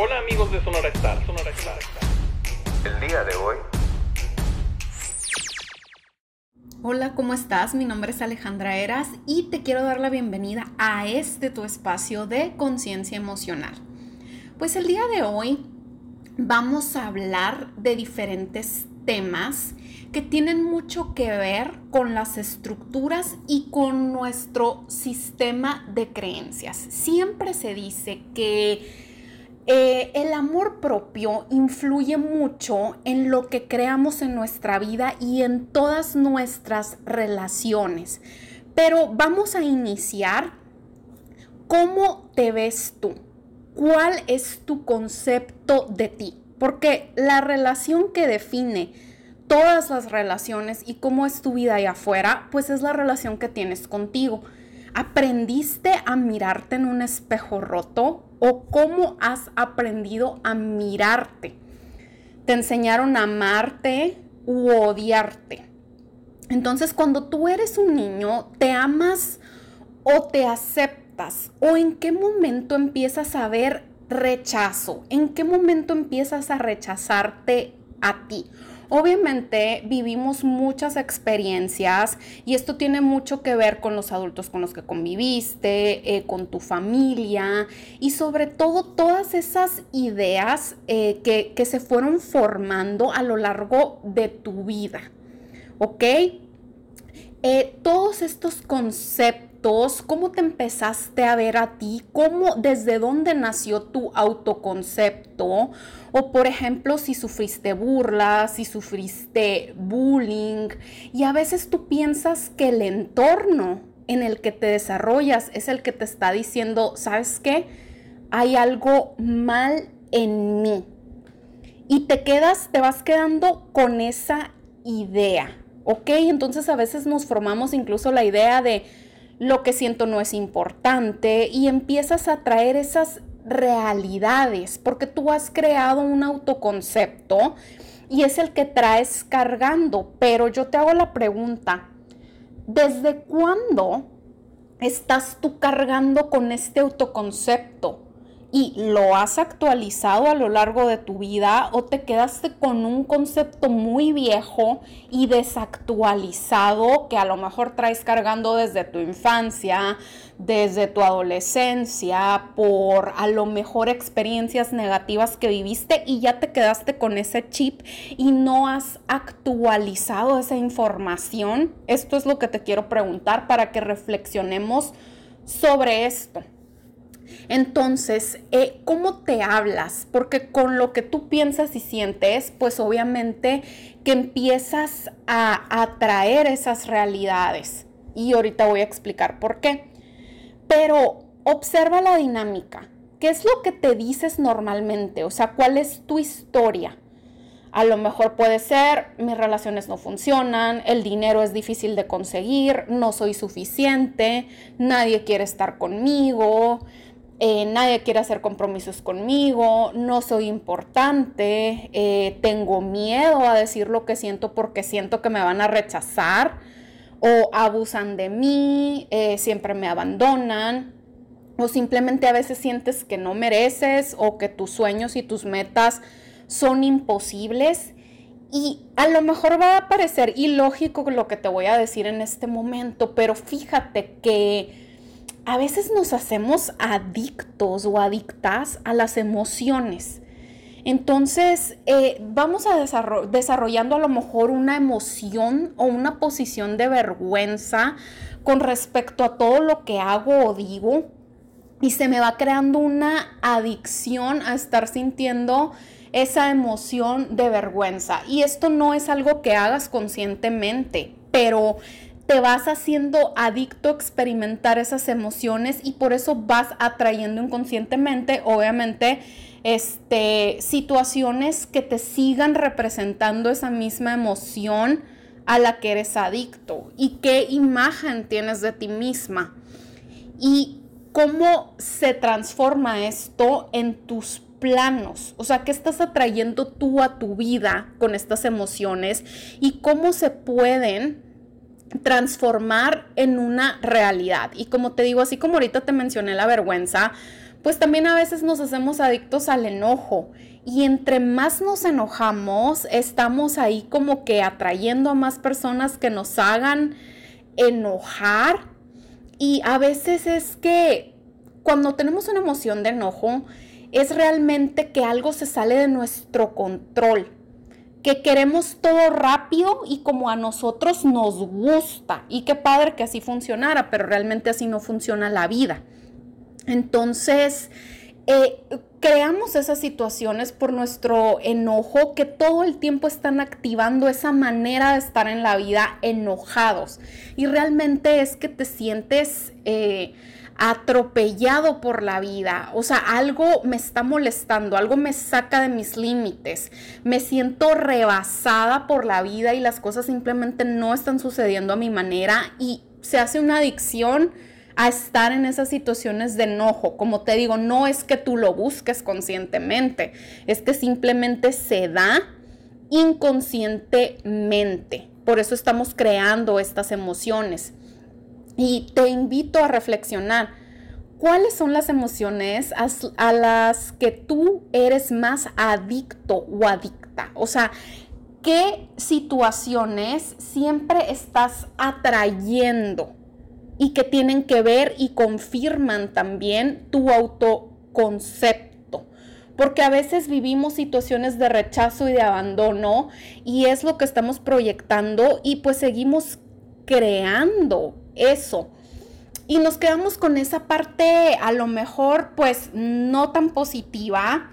Hola amigos de Sonora Star, Sonora Star. El día de hoy. Hola, ¿cómo estás? Mi nombre es Alejandra Eras y te quiero dar la bienvenida a este tu espacio de conciencia emocional. Pues el día de hoy vamos a hablar de diferentes temas que tienen mucho que ver con las estructuras y con nuestro sistema de creencias. Siempre se dice que eh, el amor propio influye mucho en lo que creamos en nuestra vida y en todas nuestras relaciones. Pero vamos a iniciar. ¿Cómo te ves tú? ¿Cuál es tu concepto de ti? Porque la relación que define todas las relaciones y cómo es tu vida allá afuera, pues es la relación que tienes contigo. ¿Aprendiste a mirarte en un espejo roto o cómo has aprendido a mirarte? ¿Te enseñaron a amarte u odiarte? Entonces, cuando tú eres un niño, ¿te amas o te aceptas? ¿O en qué momento empiezas a ver rechazo? ¿En qué momento empiezas a rechazarte a ti? Obviamente vivimos muchas experiencias y esto tiene mucho que ver con los adultos con los que conviviste, eh, con tu familia y sobre todo todas esas ideas eh, que, que se fueron formando a lo largo de tu vida. ¿Ok? Eh, todos estos conceptos cómo te empezaste a ver a ti, cómo, desde dónde nació tu autoconcepto, o por ejemplo, si sufriste burlas, si sufriste bullying, y a veces tú piensas que el entorno en el que te desarrollas es el que te está diciendo, ¿sabes qué? Hay algo mal en mí. Y te quedas, te vas quedando con esa idea, ¿ok? Entonces a veces nos formamos incluso la idea de, lo que siento no es importante y empiezas a traer esas realidades porque tú has creado un autoconcepto y es el que traes cargando. Pero yo te hago la pregunta, ¿desde cuándo estás tú cargando con este autoconcepto? Y lo has actualizado a lo largo de tu vida o te quedaste con un concepto muy viejo y desactualizado que a lo mejor traes cargando desde tu infancia, desde tu adolescencia, por a lo mejor experiencias negativas que viviste y ya te quedaste con ese chip y no has actualizado esa información. Esto es lo que te quiero preguntar para que reflexionemos sobre esto. Entonces, eh, ¿cómo te hablas? Porque con lo que tú piensas y sientes, pues obviamente que empiezas a atraer esas realidades. Y ahorita voy a explicar por qué. Pero observa la dinámica. ¿Qué es lo que te dices normalmente? O sea, ¿cuál es tu historia? A lo mejor puede ser, mis relaciones no funcionan, el dinero es difícil de conseguir, no soy suficiente, nadie quiere estar conmigo, eh, nadie quiere hacer compromisos conmigo, no soy importante, eh, tengo miedo a decir lo que siento porque siento que me van a rechazar o abusan de mí, eh, siempre me abandonan o simplemente a veces sientes que no mereces o que tus sueños y tus metas son imposibles. Y a lo mejor va a parecer ilógico lo que te voy a decir en este momento, pero fíjate que a veces nos hacemos adictos o adictas a las emociones. Entonces, eh, vamos a desarrollando a lo mejor una emoción o una posición de vergüenza con respecto a todo lo que hago o digo. Y se me va creando una adicción a estar sintiendo esa emoción de vergüenza. Y esto no es algo que hagas conscientemente, pero te vas haciendo adicto a experimentar esas emociones y por eso vas atrayendo inconscientemente, obviamente, este, situaciones que te sigan representando esa misma emoción a la que eres adicto y qué imagen tienes de ti misma. Y cómo se transforma esto en tus planos, o sea, qué estás atrayendo tú a tu vida con estas emociones y cómo se pueden transformar en una realidad. Y como te digo, así como ahorita te mencioné la vergüenza, pues también a veces nos hacemos adictos al enojo. Y entre más nos enojamos, estamos ahí como que atrayendo a más personas que nos hagan enojar. Y a veces es que cuando tenemos una emoción de enojo, es realmente que algo se sale de nuestro control, que queremos todo rápido y como a nosotros nos gusta. Y qué padre que así funcionara, pero realmente así no funciona la vida. Entonces, eh, creamos esas situaciones por nuestro enojo que todo el tiempo están activando esa manera de estar en la vida enojados. Y realmente es que te sientes... Eh, atropellado por la vida, o sea, algo me está molestando, algo me saca de mis límites, me siento rebasada por la vida y las cosas simplemente no están sucediendo a mi manera y se hace una adicción a estar en esas situaciones de enojo. Como te digo, no es que tú lo busques conscientemente, es que simplemente se da inconscientemente. Por eso estamos creando estas emociones. Y te invito a reflexionar. ¿Cuáles son las emociones a, las que tú eres más adicto o adicta? O sea, ¿qué situaciones siempre estás atrayendo y que tienen que ver y confirman también tu autoconcepto? Porque a veces vivimos situaciones de rechazo y de abandono y es lo que estamos proyectando y pues seguimos creando eso. Y nos quedamos con esa parte a lo mejor pues no tan positiva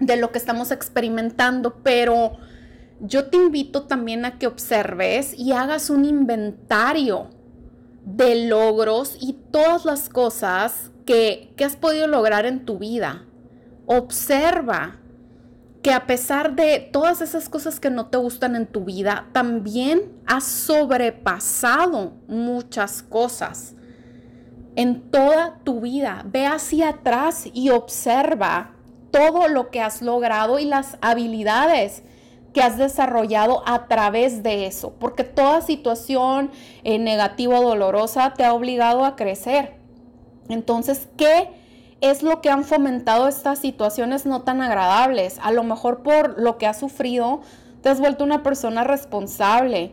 de lo que estamos experimentando, pero yo te invito también a que observes y hagas un inventario de logros y todas las cosas que, que has podido lograr en tu vida. Observa que a pesar de todas esas cosas que no te gustan en tu vida, también has sobrepasado muchas cosas en toda tu vida. Ve hacia atrás y observa todo lo que has logrado y las habilidades que has desarrollado a través de eso, porque toda situación eh, negativa o dolorosa te ha obligado a crecer. Entonces, ¿qué es lo que han fomentado estas situaciones no tan agradables. A lo mejor por lo que has sufrido, te has vuelto una persona responsable.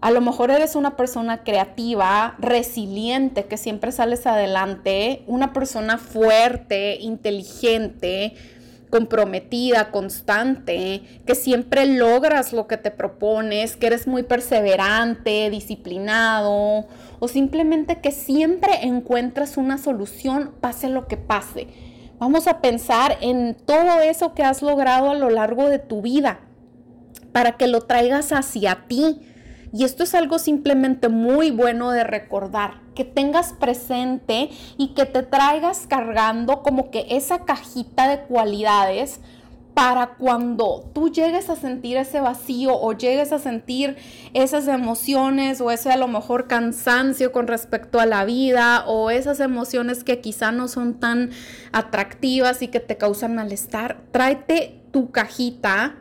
A lo mejor eres una persona creativa, resiliente, que siempre sales adelante, una persona fuerte, inteligente, comprometida, constante, que siempre logras lo que te propones, que eres muy perseverante, disciplinado o simplemente que siempre encuentras una solución pase lo que pase. Vamos a pensar en todo eso que has logrado a lo largo de tu vida para que lo traigas hacia ti y esto es algo simplemente muy bueno de recordar, que tengas presente y que te traigas cargando como que esa cajita de cualidades para cuando tú llegues a sentir ese vacío o llegues a sentir esas emociones o ese a lo mejor cansancio con respecto a la vida o esas emociones que quizá no son tan atractivas y que te causan malestar, tráete tu cajita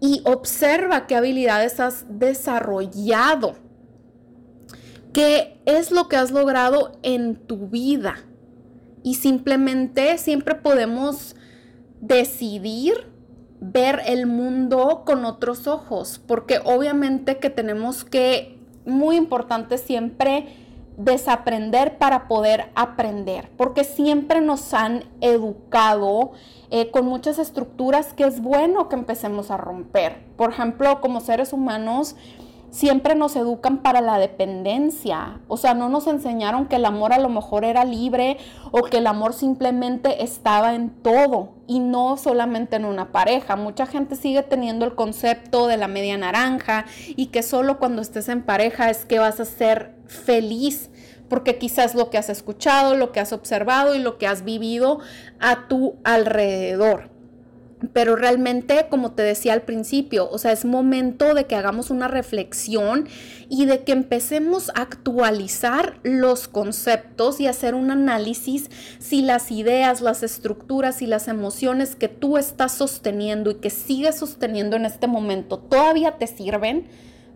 y observa qué habilidades has desarrollado, qué es lo que has logrado en tu vida. Y simplemente siempre podemos decidir ver el mundo con otros ojos, porque obviamente que tenemos que, muy importante siempre, desaprender para poder aprender, porque siempre nos han educado eh, con muchas estructuras que es bueno que empecemos a romper. Por ejemplo, como seres humanos, siempre nos educan para la dependencia. O sea, no nos enseñaron que el amor a lo mejor era libre o que el amor simplemente estaba en todo y no solamente en una pareja. Mucha gente sigue teniendo el concepto de la media naranja y que solo cuando estés en pareja es que vas a ser feliz porque quizás lo que has escuchado, lo que has observado y lo que has vivido a tu alrededor. Pero realmente, como te decía al principio, o sea, es momento de que hagamos una reflexión y de que empecemos a actualizar los conceptos y hacer un análisis si las ideas, las estructuras y las emociones que tú estás sosteniendo y que sigues sosteniendo en este momento todavía te sirven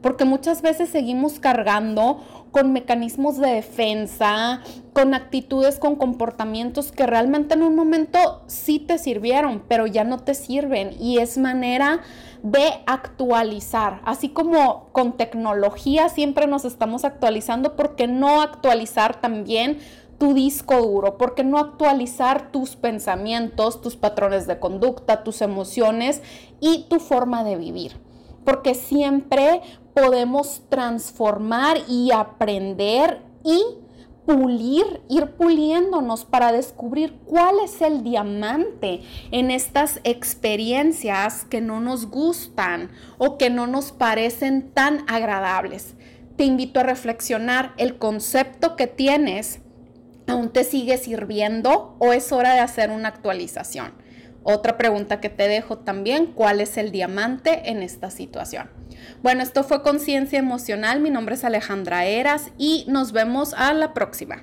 porque muchas veces seguimos cargando con mecanismos de defensa, con actitudes, con comportamientos que realmente en un momento te sirvieron, pero ya no te sirven. Y es manera de actualizar. Así como con tecnología siempre nos estamos actualizando, ¿por qué no actualizar también tu disco duro? ¿Por qué no actualizar tus pensamientos, tus patrones de conducta, tus emociones y tu forma de vivir? Porque siempre podemos transformar y aprender y pulir, ir puliéndonos para descubrir cuál es el diamante en estas experiencias que no nos gustan o que no nos parecen tan agradables. Te invito a reflexionar el concepto que tienes. ¿Aún te sigue sirviendo o es hora de hacer una actualización? Otra pregunta que te dejo también, ¿cuál es el diamante en esta situación? Bueno, esto fue Conciencia Emocional. Mi nombre es Alejandra Eras y nos vemos a la próxima.